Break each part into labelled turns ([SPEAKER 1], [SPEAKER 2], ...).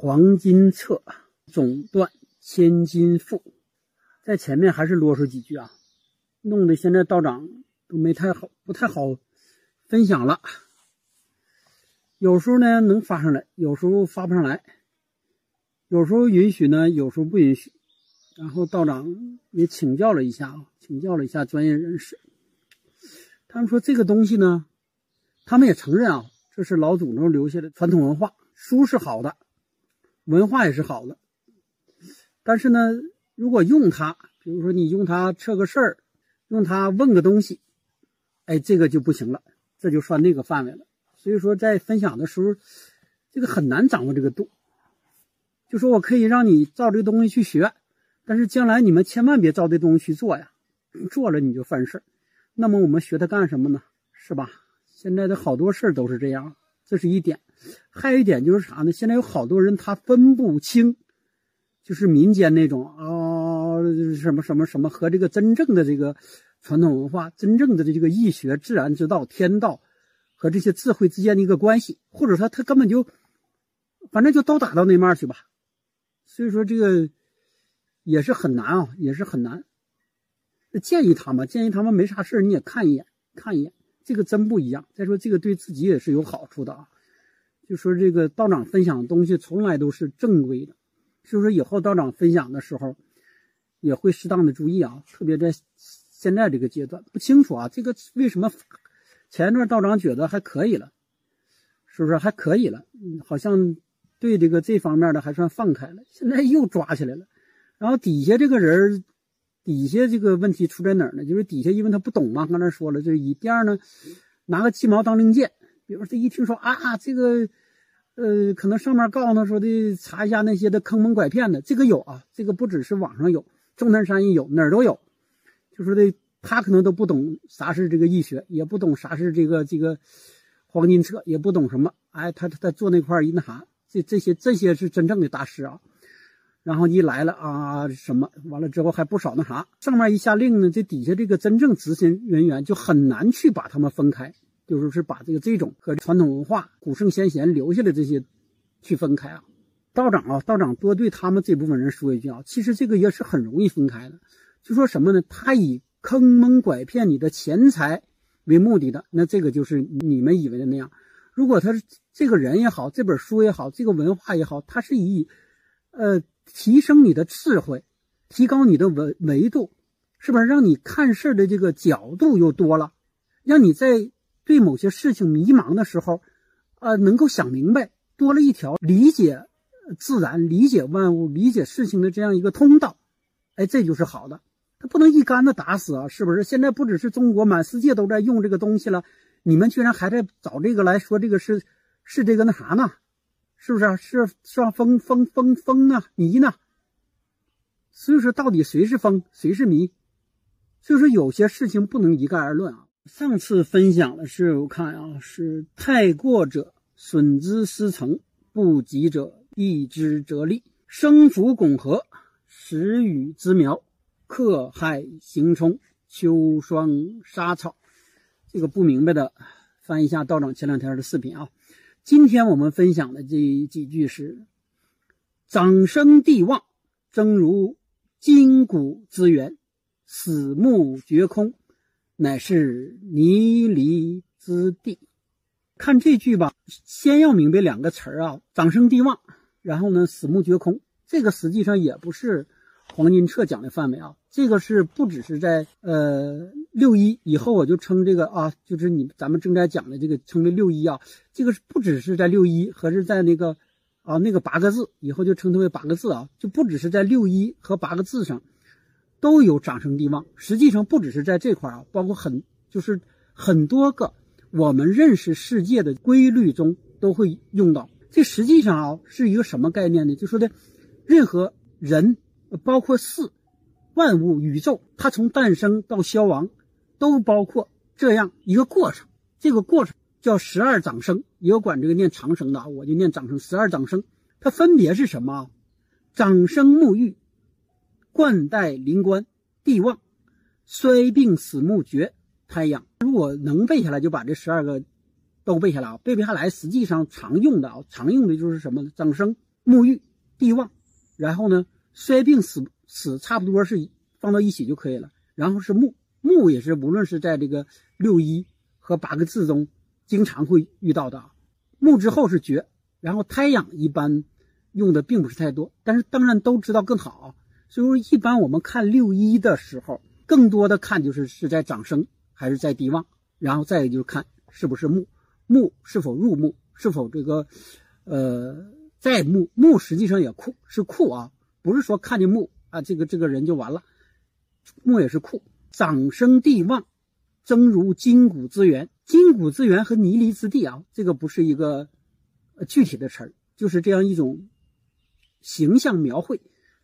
[SPEAKER 1] 黄金册，总断千金赋，在前面还是啰嗦几句啊，弄得现在道长都没太好，不太好分享了。有时候呢能发上来，有时候发不上来，有时候允许呢，有时候不允许。然后道长也请教了一下啊，请教了一下专业人士，他们说这个东西呢，他们也承认啊，这是老祖宗留下的传统文化，书是好的，文化也是好的。但是呢，如果用它，比如说你用它测个事儿，用它问个东西，哎，这个就不行了，这就算那个范围了。所以说，在分享的时候，这个很难掌握这个度。就说我可以让你照这个东西去学。但是将来你们千万别照这东西去做呀，做了你就犯事儿。那么我们学它干什么呢？是吧？现在的好多事儿都是这样，这是一点。还有一点就是啥呢？现在有好多人他分不清，就是民间那种啊什么什么什么和这个真正的这个传统文化、真正的这个易学、自然之道、天道和这些智慧之间的一个关系，或者说他根本就反正就都打到那面去吧。所以说这个。也是很难啊，也是很难。建议他们，建议他们没啥事你也看一眼，看一眼，这个真不一样。再说这个对自己也是有好处的啊。就说这个道长分享的东西从来都是正规的，所以说以后道长分享的时候也会适当的注意啊。特别在现在这个阶段，不清楚啊，这个为什么前一段道长觉得还可以了，是不是还可以了？好像对这个这方面的还算放开了，现在又抓起来了。然后底下这个人底下这个问题出在哪儿呢？就是底下因为他不懂嘛，刚才说了，就是一第二呢，拿个鸡毛当令箭。比如说他一听说啊，这个呃，可能上面告诉他说的查一下那些的坑蒙拐骗的，这个有啊，这个不只是网上有，钟南山也有，哪儿都有。就说的他可能都不懂啥是这个易学，也不懂啥是这个这个黄金册，也不懂什么。哎，他他他做那块一那啥，这这些这些是真正的大师啊。然后一来了啊，什么完了之后还不少那啥，上面一下令呢，这底下这个真正执行人员就很难去把他们分开，就是是把这个这种和传统文化、古圣先贤留下的这些去分开啊。道长啊，道长多对他们这部分人说一句啊，其实这个也是很容易分开的。就说什么呢？他以坑蒙拐骗你的钱财为目的的，那这个就是你们以为的那样。如果他是这个人也好，这本书也好，这个文化也好，他是以呃。提升你的智慧，提高你的维维度，是不是让你看事的这个角度又多了？让你在对某些事情迷茫的时候，呃，能够想明白，多了一条理解自然、理解万物、理解事情的这样一个通道。哎，这就是好的。他不能一竿子打死啊！是不是？现在不只是中国，满世界都在用这个东西了，你们居然还在找这个来说这个是是这个那啥呢？是不是是是风风风风啊迷呢？所以说到底谁是风谁是迷？所以说有些事情不能一概而论啊。上次分享的是我看啊，是太过者损之失成，不及者益之则利。生福拱合，时雨之苗，克害行冲，秋霜杀草。这个不明白的，翻一下道长前两天的视频啊。今天我们分享的这几句是：长生地旺，正如筋骨之源；死木绝空，乃是泥离之地。看这句吧，先要明白两个词儿啊，长生地旺，然后呢，死木绝空。这个实际上也不是黄金册讲的范围啊，这个是不只是在呃。六一以后我就称这个啊，就是你咱们正在讲的这个称为六一啊，这个是不只是在六一，和是在那个啊那个八个字以后就称它为八个字啊，就不只是在六一和八个字上都有长生地旺。实际上不只是在这块啊，包括很就是很多个我们认识世界的规律中都会用到。这实际上啊是一个什么概念呢？就说的任何人，包括事、万物、宇宙，它从诞生到消亡。都包括这样一个过程，这个过程叫十二长生，也有管这个念长生的啊，我就念长生。十二长生，它分别是什么啊？长生沐浴，冠带灵官，地旺，衰病死木绝，太阳。如果能背下来，就把这十二个都背下来啊。背不下来，实际上常用的啊，常用的就是什么呢？长生沐浴、地旺，然后呢，衰病死死差不多是放到一起就可以了。然后是木，木也是无论是在这个六一和八个字中经常会遇到的啊。木之后是绝，然后胎养一般用的并不是太多，但是当然都知道更好。所以说，一般我们看六一的时候，更多的看就是是在长生还是在地旺，然后再就是看是不是木，木是否入木，是否这个呃。在木木实际上也库是库啊，不是说看见木啊，这个这个人就完了。木也是库，长生地旺，增如筋骨之源。筋骨之源和泥离之地啊，这个不是一个具体的词儿，就是这样一种形象描绘。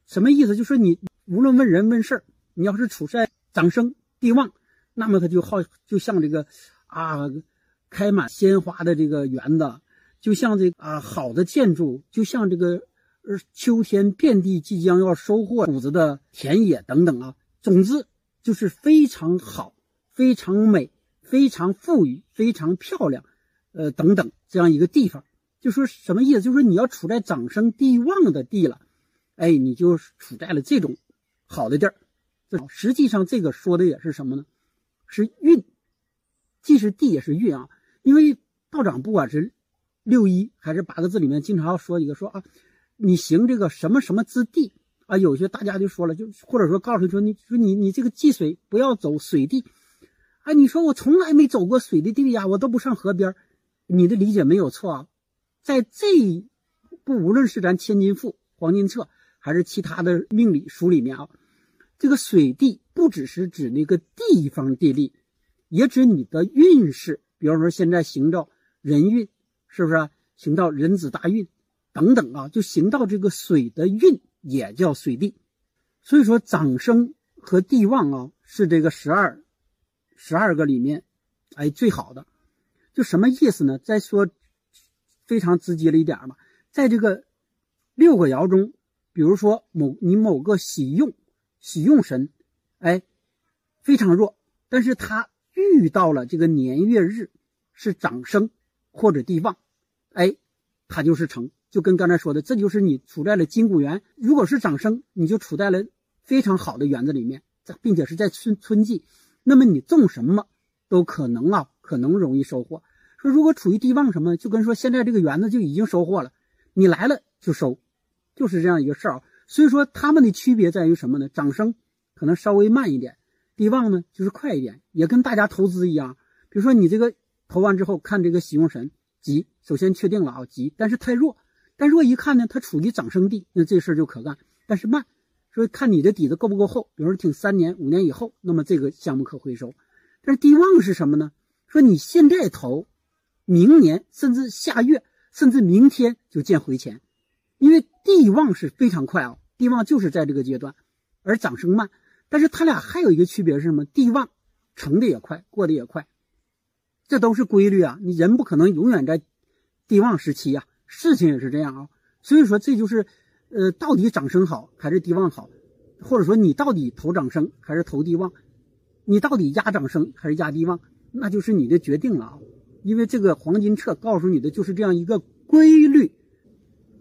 [SPEAKER 1] 什么意思？就说你无论问人问事儿，你要是处在长生地旺，那么他就好就像这个啊开满鲜花的这个园子。就像这啊，好的建筑，就像这个呃，秋天遍地即将要收获谷子的田野等等啊，总之就是非常好、非常美、非常富裕、非常漂亮，呃，等等这样一个地方。就说什么意思？就是你要处在长生地旺的地了，哎，你就处在了这种好的地儿。实际上，这个说的也是什么呢？是运，既是地也是运啊。因为道长不管是。六一还是八个字里面经常要说一个说啊，你行这个什么什么之地啊？有些大家就说了，就或者说告诉你说，你说你你这个济水不要走水地，啊，你说我从来没走过水的地呀，我都不上河边你的理解没有错啊，在这不无论是咱千金赋、黄金册还是其他的命理书里面啊，这个水地不只是指那个地方地利，也指你的运势，比方说现在行到人运。是不是行到人子大运等等啊？就行到这个水的运也叫水地，所以说长生和地旺啊是这个十二十二个里面哎最好的。就什么意思呢？再说非常直接了一点嘛，在这个六个爻中，比如说某你某个喜用喜用神哎非常弱，但是他遇到了这个年月日是长生或者地旺。哎，它就是成就跟刚才说的，这就是你处在了金谷园。如果是长生，你就处在了非常好的园子里面，并且是在春春季，那么你种什么都可能啊，可能容易收获。说如果处于地旺什么，就跟说现在这个园子就已经收获了，你来了就收，就是这样一个事儿啊。所以说他们的区别在于什么呢？长生可能稍微慢一点，地旺呢就是快一点，也跟大家投资一样。比如说你这个投完之后看这个喜用神。吉，首先确定了啊，吉，但是太弱，但弱一看呢，它处于长生地，那这事儿就可干。但是慢，说看你的底子够不够厚，比如说挺三年、五年以后，那么这个项目可回收。但是地旺是什么呢？说你现在投，明年甚至下月，甚至明天就见回钱，因为地旺是非常快啊，地旺就是在这个阶段，而长生慢。但是它俩还有一个区别是什么？地旺成的也快，过得也快。这都是规律啊！你人不可能永远在地旺时期呀，事情也是这样啊。所以说，这就是，呃，到底长生好还是地旺好，或者说你到底投长生还是投地旺，你到底压长生还是压地旺，那就是你的决定了啊。因为这个黄金册告诉你的就是这样一个规律：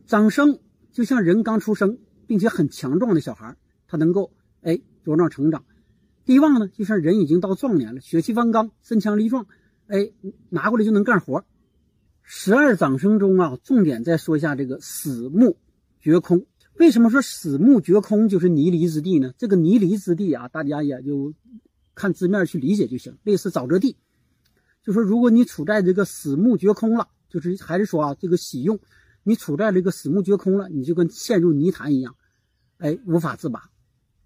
[SPEAKER 1] 长生就像人刚出生并且很强壮的小孩，他能够哎茁壮成长；地旺呢，就像人已经到壮年了，血气方刚，身强力壮。哎，拿过来就能干活。十二长生中啊，重点再说一下这个死木绝空。为什么说死木绝空就是泥离之地呢？这个泥离之地啊，大家也就看字面去理解就行，类似沼泽地。就说如果你处在这个死木绝空了，就是还是说啊，这个喜用你处在这个死木绝空了，你就跟陷入泥潭一样，哎，无法自拔。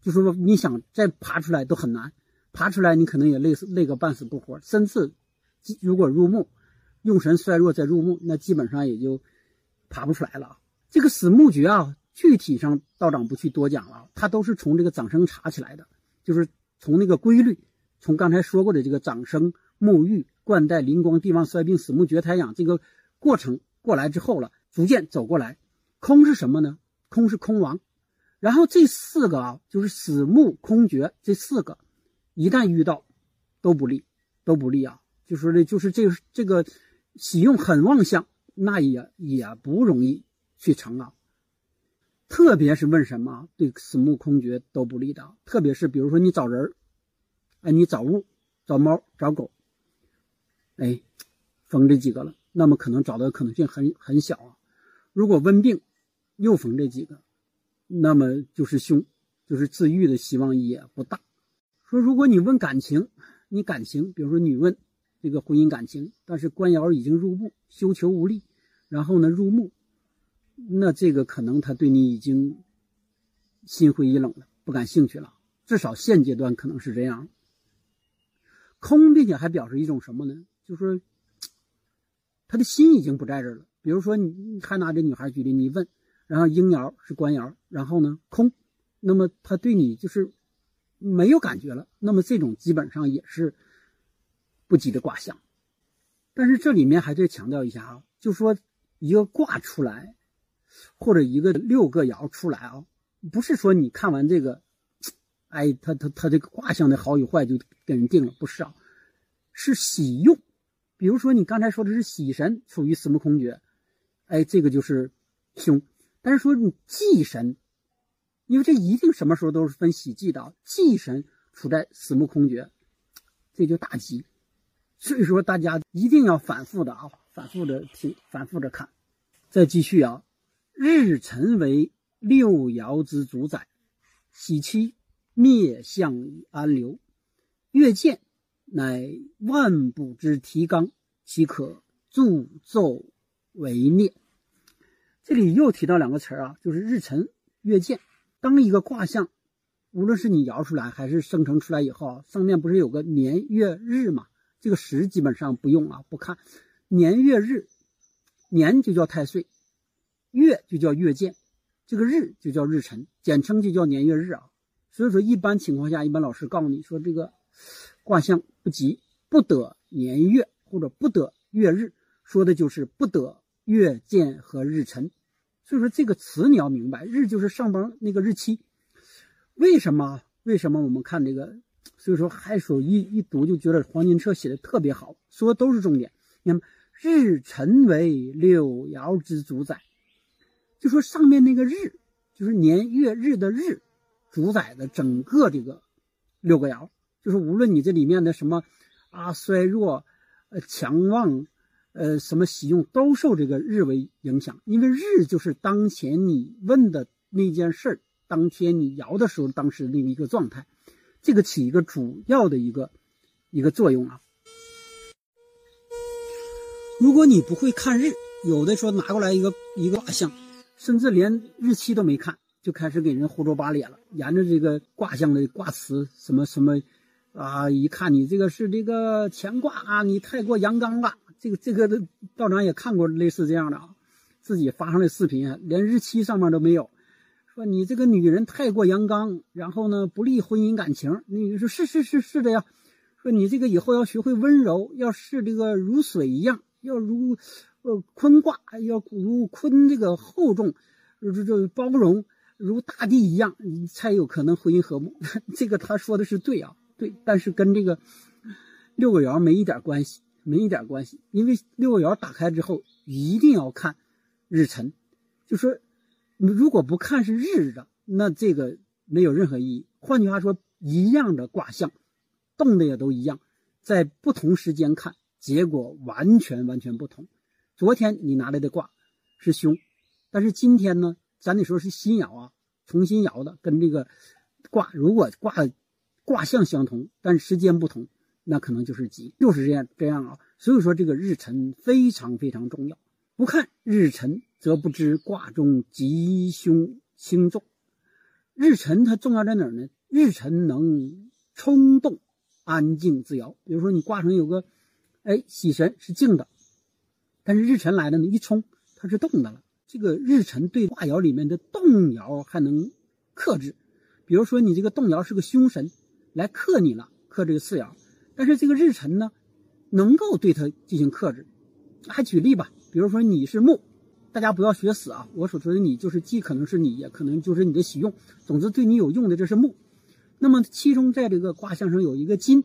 [SPEAKER 1] 就是说你想再爬出来都很难，爬出来你可能也累死累个半死不活，甚至。如果入墓，用神衰弱再入墓，那基本上也就爬不出来了。这个死木诀啊，具体上道长不去多讲了，它都是从这个长生查起来的，就是从那个规律，从刚才说过的这个长生、沐浴、冠带、灵光、帝王、衰病、死木绝、胎养这个过程过来之后了，逐渐走过来。空是什么呢？空是空亡。然后这四个啊，就是死木空绝这四个，一旦遇到，都不利，都不利啊。就说的，就是这个这个喜用很旺相，那也也不容易去成啊。特别是问什么对死木空绝都不利的，特别是比如说你找人哎，你找物、找猫、找狗，哎，逢这几个了，那么可能找的可能性很很小啊。如果温病又逢这几个，那么就是凶，就是自愈的希望也不大。说如果你问感情，你感情，比如说你问这个婚姻感情，但是官爻已经入木，休囚无力，然后呢入木，那这个可能他对你已经心灰意冷了，不感兴趣了，至少现阶段可能是这样。空，并且还表示一种什么呢？就是说他的心已经不在这儿了。比如说你还拿这女孩举例，你问，然后阴爻是官爻，然后呢空，那么他对你就是。没有感觉了，那么这种基本上也是不吉的卦象。但是这里面还得强调一下啊，就说一个卦出来，或者一个六个爻出来啊，不是说你看完这个，哎，他他他这个卦象的好与坏就给人定了，不是啊，是喜用。比如说你刚才说的是喜神处于死木空绝，哎，这个就是凶。但是说你忌神。因为这一定什么时候都是分喜忌的，忌神处在死木空绝，这就大吉。所以说大家一定要反复的啊，反复的听，反复的看。再继续啊，日辰为六爻之主宰，喜期灭相以安流，月见乃万补之提纲，岂可助纣为孽？这里又提到两个词儿啊，就是日辰、月见。当一个卦象，无论是你摇出来还是生成出来以后，上面不是有个年月日嘛？这个时基本上不用啊，不看年月日，年就叫太岁，月就叫月见，这个日就叫日辰，简称就叫年月日啊。所以说，一般情况下，一般老师告诉你说，这个卦象不吉，不得年月或者不得月日，说的就是不得月见和日辰。所以说这个词你要明白，日就是上班那个日期。为什么？为什么我们看这个？所以说还说一一读就觉得黄金车写的特别好，说都是重点。那么日辰为六爻之主宰，就说上面那个日就是年月日的日，主宰的整个这个六个爻，就是无论你这里面的什么啊衰弱，呃强旺。呃，什么喜用都受这个日为影响，因为日就是当前你问的那件事儿，当天你摇的时候，当时的一个状态，这个起一个主要的一个一个作用啊。如果你不会看日，有的说拿过来一个一个卦象，甚至连日期都没看，就开始给人胡诌八咧了，沿着这个卦象的卦辞什么什么啊，一看你这个是这个乾卦啊，你太过阳刚了。这个这个道长也看过类似这样的啊，自己发上的视频，连日期上面都没有，说你这个女人太过阳刚，然后呢不利婚姻感情。那个说是是是是的呀，说你这个以后要学会温柔，要是这个如水一样，要如呃坤卦，要如坤这个厚重，这这包容如大地一样，才有可能婚姻和睦。这个他说的是对啊，对，但是跟这个六个爻没一点关系。没一点关系，因为六爻打开之后一定要看日辰，就说如果不看是日的，那这个没有任何意义。换句话说，一样的卦象，动的也都一样，在不同时间看，结果完全完全不同。昨天你拿来的卦是凶，但是今天呢，咱得说是新爻啊，重新爻的，跟这个卦如果卦卦象相同，但是时间不同。那可能就是吉，就是这样这样啊。所以说这个日辰非常非常重要，不看日辰则不知卦中吉凶轻重。日辰它重要在哪儿呢？日辰能冲动安静自摇。比如说你卦上有个，哎，喜神是静的，但是日辰来了呢，一冲它是动的了。这个日辰对卦爻里面的动爻还能克制。比如说你这个动爻是个凶神来克你了，克这个次爻。但是这个日辰呢，能够对它进行克制。还举例吧，比如说你是木，大家不要学死啊！我所说的你，就是既可能是你，也可能就是你的喜用。总之对你有用的，这是木。那么其中在这个卦象上有一个金，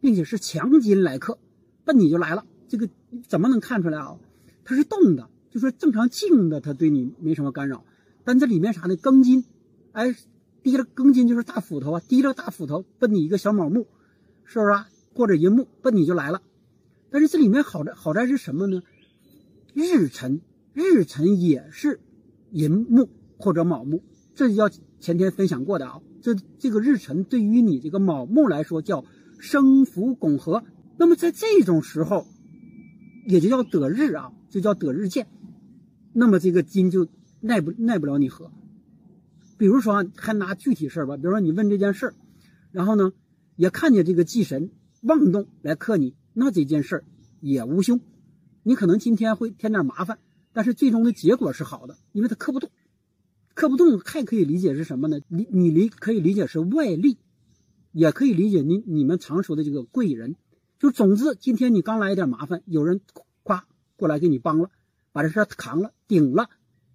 [SPEAKER 1] 并且是强金来克，奔你就来了。这个怎么能看出来啊？它是动的，就说正常静的，它对你没什么干扰。但这里面啥呢？庚金，哎，提了庚金就是大斧头啊，提了大斧头奔你一个小卯木，是不是啊？或者寅木奔你就来了。但是这里面好在好在是什么呢？日辰，日辰也是寅木或者卯木，这叫前天分享过的啊。这这个日辰对于你这个卯木来说叫生福拱合，那么在这种时候，也就叫得日啊，就叫得日见。那么这个金就耐不耐不了你合。比如说还拿具体事儿吧，比如说你问这件事儿，然后呢也看见这个忌神妄动来克你，那这件事儿也无凶。你可能今天会添点麻烦，但是最终的结果是好的，因为它克不动。克不动还可以理解是什么呢？你你理可以理解是外力，也可以理解你你们常说的这个贵人。就总之，今天你刚来一点麻烦，有人夸过来给你帮了，把这事扛了顶了，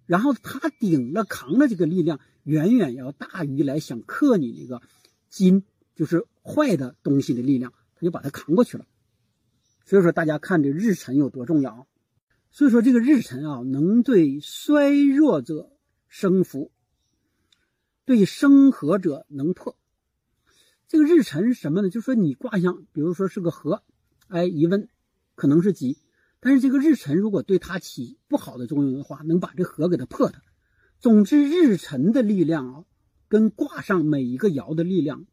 [SPEAKER 1] 然后他顶了扛了这个力量，远远要大于来想克你那个金，就是坏的东西的力量，他就把它扛过去了。所以说，大家看这日辰有多重要。所以说，这个日辰啊，能对衰弱者。生福，对生合者能破。这个日辰是什么呢？就是说你卦象，比如说是个合，哎，一问可能是吉，但是这个日辰如果对它起不好的作用的话，能把这合给它破它。总之，日辰的力量啊，跟卦上每一个爻的力量，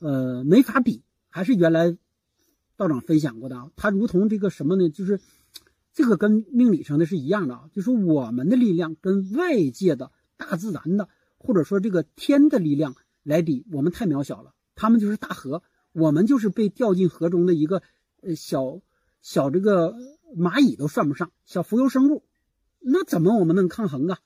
[SPEAKER 1] 呃，没法比。还是原来道长分享过的啊，它如同这个什么呢？就是。这个跟命理上的是一样的啊，就是我们的力量跟外界的大自然的，或者说这个天的力量来比，我们太渺小了。他们就是大河，我们就是被掉进河中的一个呃小小这个蚂蚁都算不上，小浮游生物，那怎么我们能抗衡啊？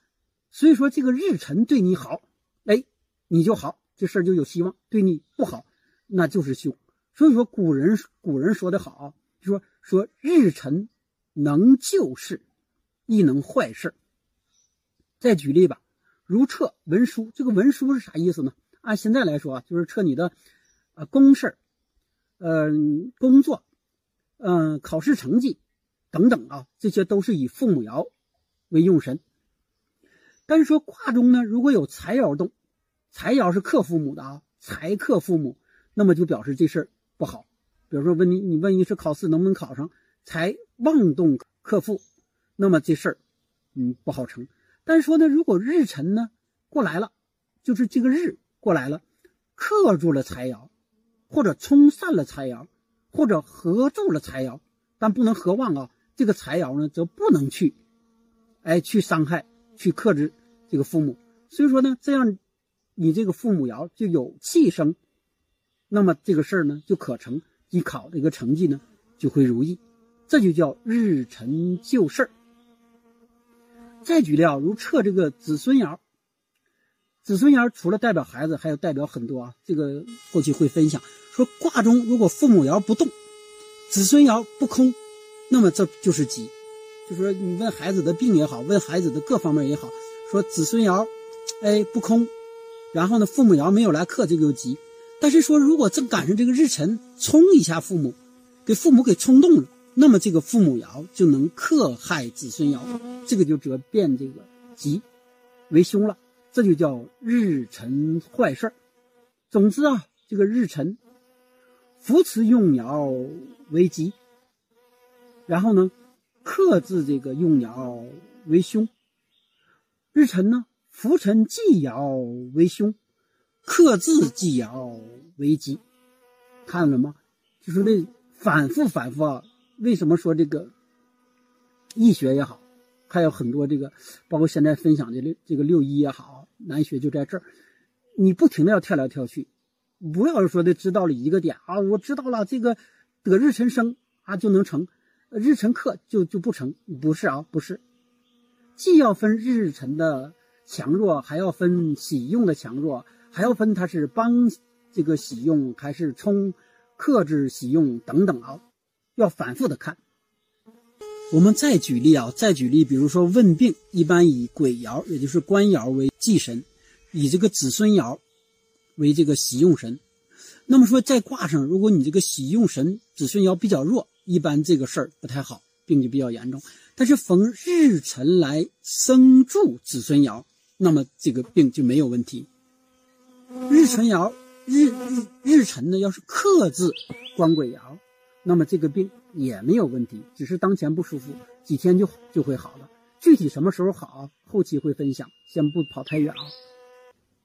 [SPEAKER 1] 所以说这个日辰对你好，哎，你就好，这事儿就有希望；对你不好，那就是凶。所以说古人古人说的好，就说说日辰。能救事，亦能坏事。再举例吧，如撤文书，这个文书是啥意思呢？按现在来说啊，就是撤你的呃公事嗯工作，嗯考试成绩等等啊，这些都是以父母爻为用神。但是说卦中呢，如果有财爻动，财爻是克父母的啊，财克父母，那么就表示这事儿不好。比如说问你，你问一次考试能不能考上？财妄动克父，那么这事儿，嗯，不好成。但是说呢，如果日辰呢过来了，就是这个日过来了，克住了财爻，或者冲散了财爻，或者合住了财爻，但不能合旺啊。这个财爻呢，则不能去，哎，去伤害、去克制这个父母。所以说呢，这样你这个父母爻就有气生，那么这个事儿呢就可成，你考这个成绩呢就会如意。这就叫日辰救事儿。再举例啊，如测这个子孙爻，子孙爻除了代表孩子，还有代表很多啊。这个后期会分享。说卦中如果父母爻不动，子孙爻不空，那么这就是吉。就说你问孩子的病也好，问孩子的各方面也好，说子孙爻，哎不空，然后呢父母爻没有来克，这就吉。但是说如果正赶上这个日辰冲一下父母，给父母给冲动了。那么这个父母爻就能克害子孙爻，这个就则变这个吉为凶了，这就叫日辰坏事总之啊，这个日辰扶持用爻为吉，然后呢克制这个用爻为凶。日辰呢扶辰忌爻为凶，克制忌爻为吉。看了吗？就是那反复反复啊。为什么说这个易学也好，还有很多这个，包括现在分享的这个六一也好，难学就在这儿，你不停的要跳来跳去，不要说的知道了一个点啊，我知道了这个得日辰生啊就能成，日辰克就就不成，不是啊，不是，既要分日辰的强弱，还要分喜用的强弱，还要分它是帮这个喜用还是冲克制喜用等等啊。要反复的看。我们再举例啊，再举例，比如说问病，一般以鬼爻，也就是官爻为忌神，以这个子孙爻为这个喜用神。那么说在卦上，如果你这个喜用神子孙爻比较弱，一般这个事儿不太好，病就比较严重。但是逢日辰来生助子孙爻，那么这个病就没有问题。日辰爻日日日辰呢，要是克制官鬼爻，那么这个病也没有问题，只是当前不舒服，几天就就会好了。具体什么时候好，后期会分享，先不跑太远啊。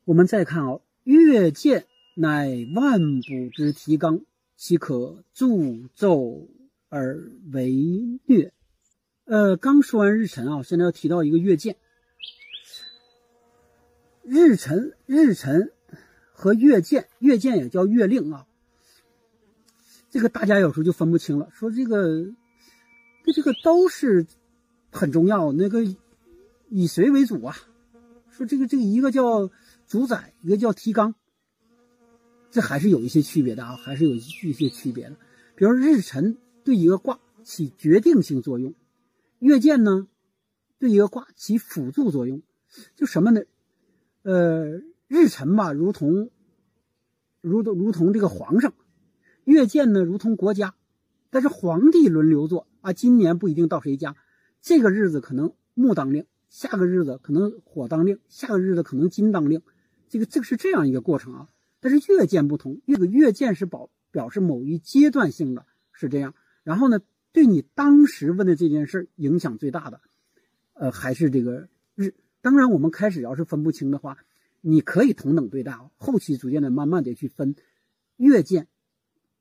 [SPEAKER 1] 我们再看哦，月见乃万补之提纲，岂可助纣而为虐？呃，刚说完日辰啊，现在要提到一个月见。日辰日辰和月见，月见也叫月令啊。这个大家有时候就分不清了，说这个，这这个都是。很重要，那个以谁为主啊？说这个这个一个叫主宰，一个叫提纲，这还是有一些区别的啊，还是有一些区别的。比如日辰对一个卦起决定性作用，月见呢对一个卦起辅助作用。就什么呢？呃，日辰吧，如同如同如同这个皇上；月见呢，如同国家。但是皇帝轮流做啊，今年不一定到谁家。这个日子可能木当令，下个日子可能火当令，下个日子可能金当令，这个这个是这样一个过程啊。但是月见不同，这个月见是表表示某一阶段性的，是这样。然后呢，对你当时问的这件事影响最大的，呃，还是这个日。当然，我们开始要是分不清的话，你可以同等对待。后期逐渐的慢慢的去分月见，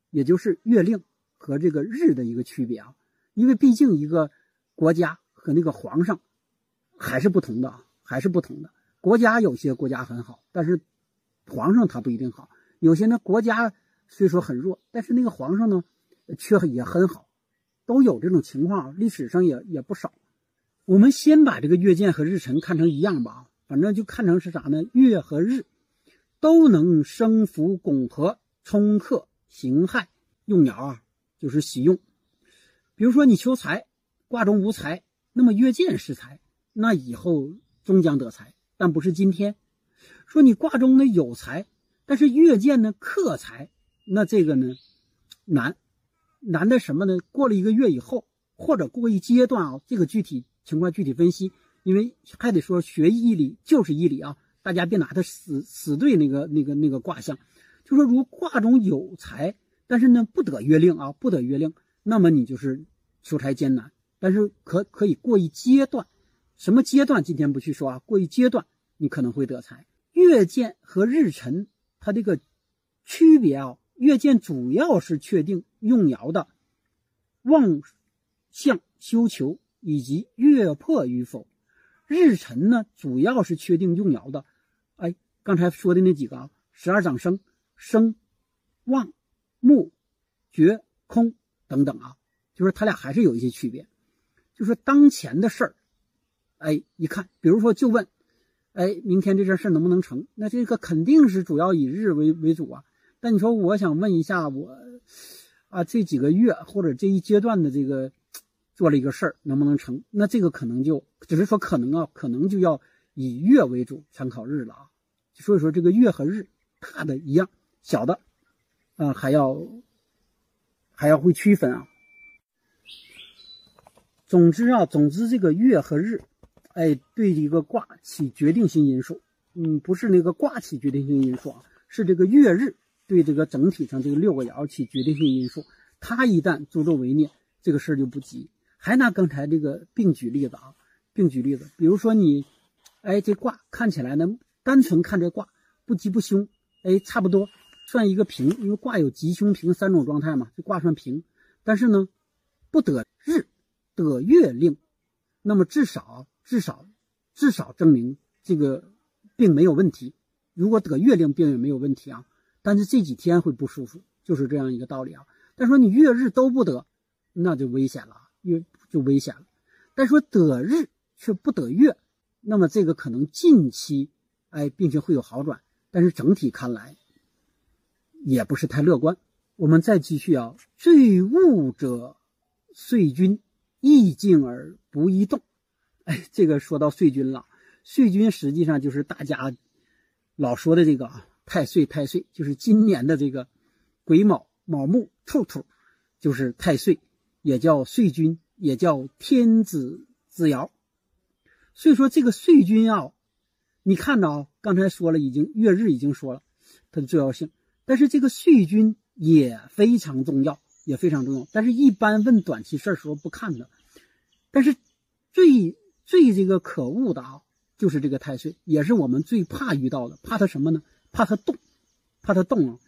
[SPEAKER 1] 也就是月令和这个日的一个区别啊，因为毕竟一个。国家和那个皇上还是不同的，还是不同的。国家有些国家很好，但是皇上他不一定好。有些呢国家虽说很弱，但是那个皇上呢却也很好，都有这种情况，历史上也也不少。我们先把这个月见和日辰看成一样吧，反正就看成是啥呢？月和日都能生福拱合、冲克刑害用爻啊，就是喜用。比如说你求财。卦中无财，那么月见是财，那以后终将得财，但不是今天。说你卦中呢有财，但是月见呢克财，那这个呢难，难的什么呢？过了一个月以后，或者过一阶段啊，这个具体情况具体分析，因为还得说学义理就是义理啊，大家别拿它死死对那个那个那个卦象，就说如卦中有财，但是呢不得月令啊，不得月令，那么你就是求财艰难。但是可可以过一阶段，什么阶段？今天不去说啊。过一阶段，你可能会得财。月见和日辰，它这个区别啊，月见主要是确定用爻的旺相修求以及月破与否，日辰呢，主要是确定用爻的，哎，刚才说的那几个啊，十二长生、生、旺、木、绝、空等等啊，就是它俩还是有一些区别。就说当前的事儿，哎，一看，比如说就问，哎，明天这件事能不能成？那这个肯定是主要以日为为主啊。但你说我想问一下，我啊这几个月或者这一阶段的这个做了一个事儿能不能成？那这个可能就只是说可能啊，可能就要以月为主，参考日了啊。所以说这个月和日大的一样，小的啊还要还要会区分啊。总之啊，总之这个月和日，哎，对一个卦起决定性因素。嗯，不是那个卦起决定性因素啊，是这个月日对这个整体上这个六个爻起决定性因素。它一旦助纣为虐，这个事儿就不急。还拿刚才这个病举例子啊，病举例子，比如说你，哎，这卦看起来呢，单纯看这卦不吉不凶，哎，差不多算一个平，因为卦有吉凶平三种状态嘛，这卦算平。但是呢，不得日。得月令，那么至少至少至少证明这个病没有问题。如果得月令，病也没有问题啊。但是这几天会不舒服，就是这样一个道理啊。但说你月日都不得，那就危险了，月就危险了。但说得日却不得月，那么这个可能近期哎病情会有好转，但是整体看来也不是太乐观。我们再继续啊，坠物者岁君。易静而不易动，哎，这个说到岁君了。岁君实际上就是大家老说的这个啊，太岁太岁，就是今年的这个癸卯、卯木、兔兔，就是太岁，也叫岁君、也叫天子之爻。所以说这个岁君啊，你看到刚才说了，已经月日已经说了它的重要性，但是这个岁君也非常重要，也非常重要。但是一般问短期事儿时候不看的，但是最最这个可恶的啊，就是这个太岁，也是我们最怕遇到的，怕它什么呢？怕它动，怕它动啊！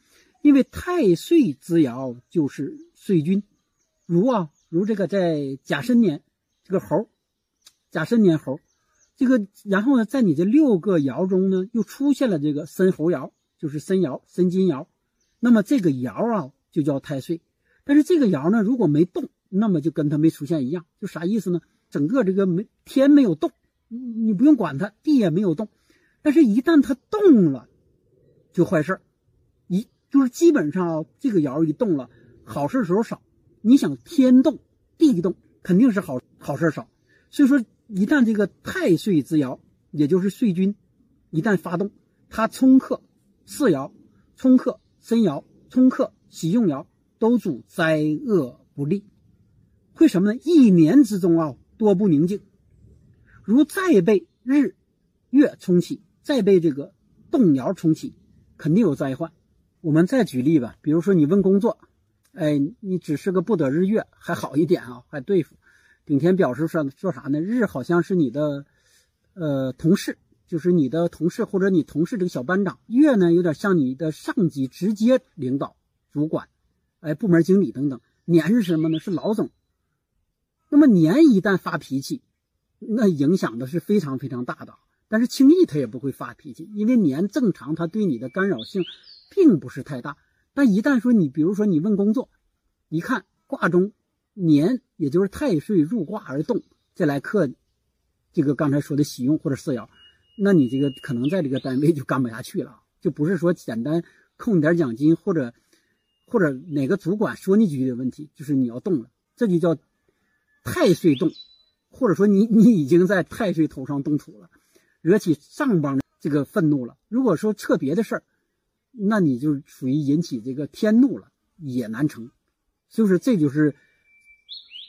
[SPEAKER 1] 因为太岁之爻就是岁君，如啊，如这个在甲申年，这个猴，甲申年猴，这个然后呢，在你这六个爻中呢，又出现了这个申猴爻，就是申爻、申金爻，那么这个爻啊就叫太岁。但是这个爻呢，如果没动，那么就跟它没出现一样，就啥意思呢？整个这个没天没有动，你不用管它，地也没有动，但是一旦它动了，就坏事一就是基本上这个爻一动了，好事时候少。你想天动地动，肯定是好好事少。所以说，一旦这个太岁之爻，也就是岁君，一旦发动，它冲克四爻，冲克申爻，冲克喜用爻，都主灾厄不利。会什么呢？一年之中啊，多不宁静。如再被日月冲起，再被这个动爻冲起，肯定有灾患。我们再举例吧，比如说你问工作，哎，你只是个不得日月还好一点啊，还对付。顶天表示说说啥呢？日好像是你的呃同事，就是你的同事或者你同事这个小班长。月呢，有点像你的上级直接领导、主管，哎，部门经理等等。年是什么呢？是老总。那么年一旦发脾气，那影响的是非常非常大的。但是轻易他也不会发脾气，因为年正常，他对你的干扰性。并不是太大，但一旦说你，比如说你问工作，一看卦中年，也就是太岁入卦而动，再来克这个刚才说的喜用或者四爻，那你这个可能在这个单位就干不下去了，就不是说简单扣你点奖金或者或者哪个主管说你几句的问题，就是你要动了，这就叫太岁动，或者说你你已经在太岁头上动土了，惹起上邦这个愤怒了。如果说撤别的事儿。那你就属于引起这个天怒了，也难成。所以说，这就是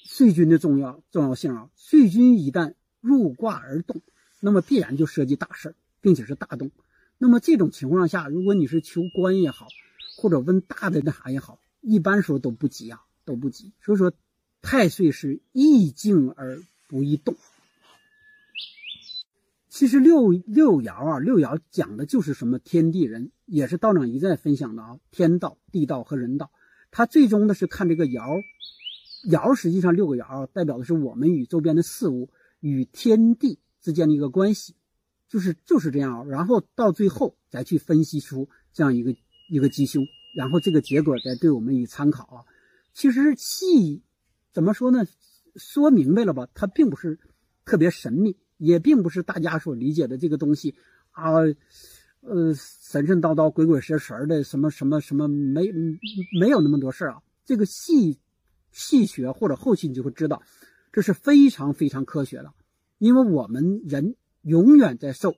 [SPEAKER 1] 岁君的重要重要性啊。岁君一旦入卦而动，那么必然就涉及大事并且是大动。那么这种情况下，如果你是求官也好，或者问大的那啥也好，一般时候都不急啊，都不急。所以说，太岁是易静而不易动。其实六六爻啊，六爻讲的就是什么天地人，也是道长一再分享的啊，天道、地道和人道。它最终的是看这个爻，爻实际上六个爻代表的是我们与周边的事物与天地之间的一个关系，就是就是这样。然后到最后再去分析出这样一个一个吉凶，然后这个结果再对我们以参考啊。其实细怎么说呢？说明白了吧？它并不是特别神秘。也并不是大家所理解的这个东西啊，呃，神神叨叨、鬼鬼神神的什么什么什么，没没有那么多事儿啊。这个细细学或者后期你就会知道，这是非常非常科学的，因为我们人永远在受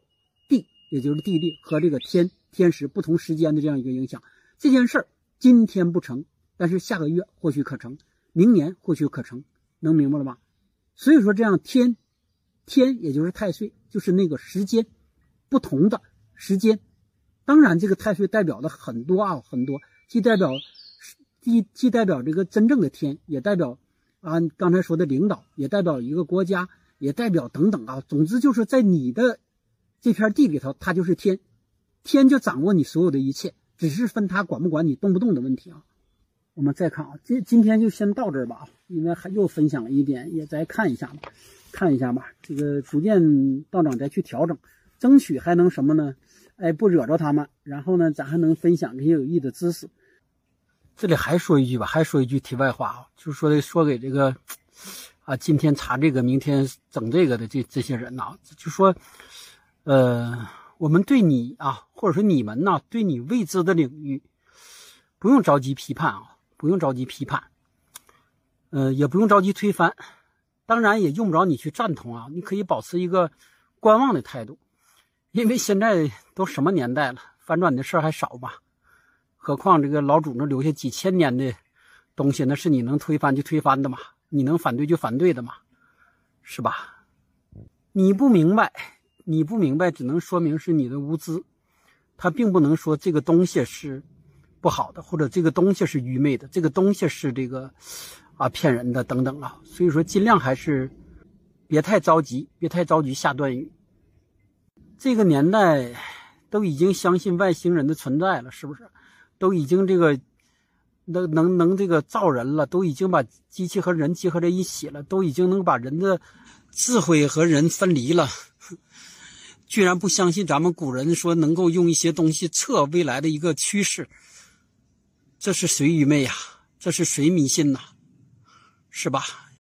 [SPEAKER 1] 地，也就是地利和这个天天时不同时间的这样一个影响。这件事儿今天不成，但是下个月或许可成，明年或许可成，能明白了吧？所以说这样天。天也就是太岁，就是那个时间，不同的时间。当然，这个太岁代表的很多啊，很多，既代表既既代表这个真正的天，也代表啊刚才说的领导，也代表一个国家，也代表等等啊。总之就是在你的这片地里头，它就是天，天就掌握你所有的一切，只是分他管不管你动不动的问题啊。我们再看啊，今今天就先到这儿吧啊，因为还又分享了一点，也再看一下吧。看一下吧，这个逐渐道长再去调整，争取还能什么呢？哎，不惹着他们，然后呢，咱还能分享这些有益的知识。这里还说一句吧，还说一句题外话啊，就是说的说给这个啊，今天查这个，明天整这个的这这些人呐，就说，呃，我们对你啊，或者说你们呐，对你未知的领域，不用着急批判啊，不用着急批判，呃，也不用着急推翻。当然也用不着你去赞同啊，你可以保持一个观望的态度，因为现在都什么年代了，反转的事还少吧？何况这个老祖宗留下几千年的东西，那是你能推翻就推翻的嘛？你能反对就反对的嘛，是吧？你不明白，你不明白，只能说明是你的无知，他并不能说这个东西是不好的，或者这个东西是愚昧的，这个东西是这个啊骗人的等等啊。所以说，尽量还是别太着急，别太着急下断语。这个年代都已经相信外星人的存在了，是不是？都已经这个。能能能这个造人了，都已经把机器和人结合在一起了，都已经能把人的智慧和人分离了，居然不相信咱们古人说能够用一些东西测未来的一个趋势，这是谁愚昧呀？这是谁迷信呐？是吧？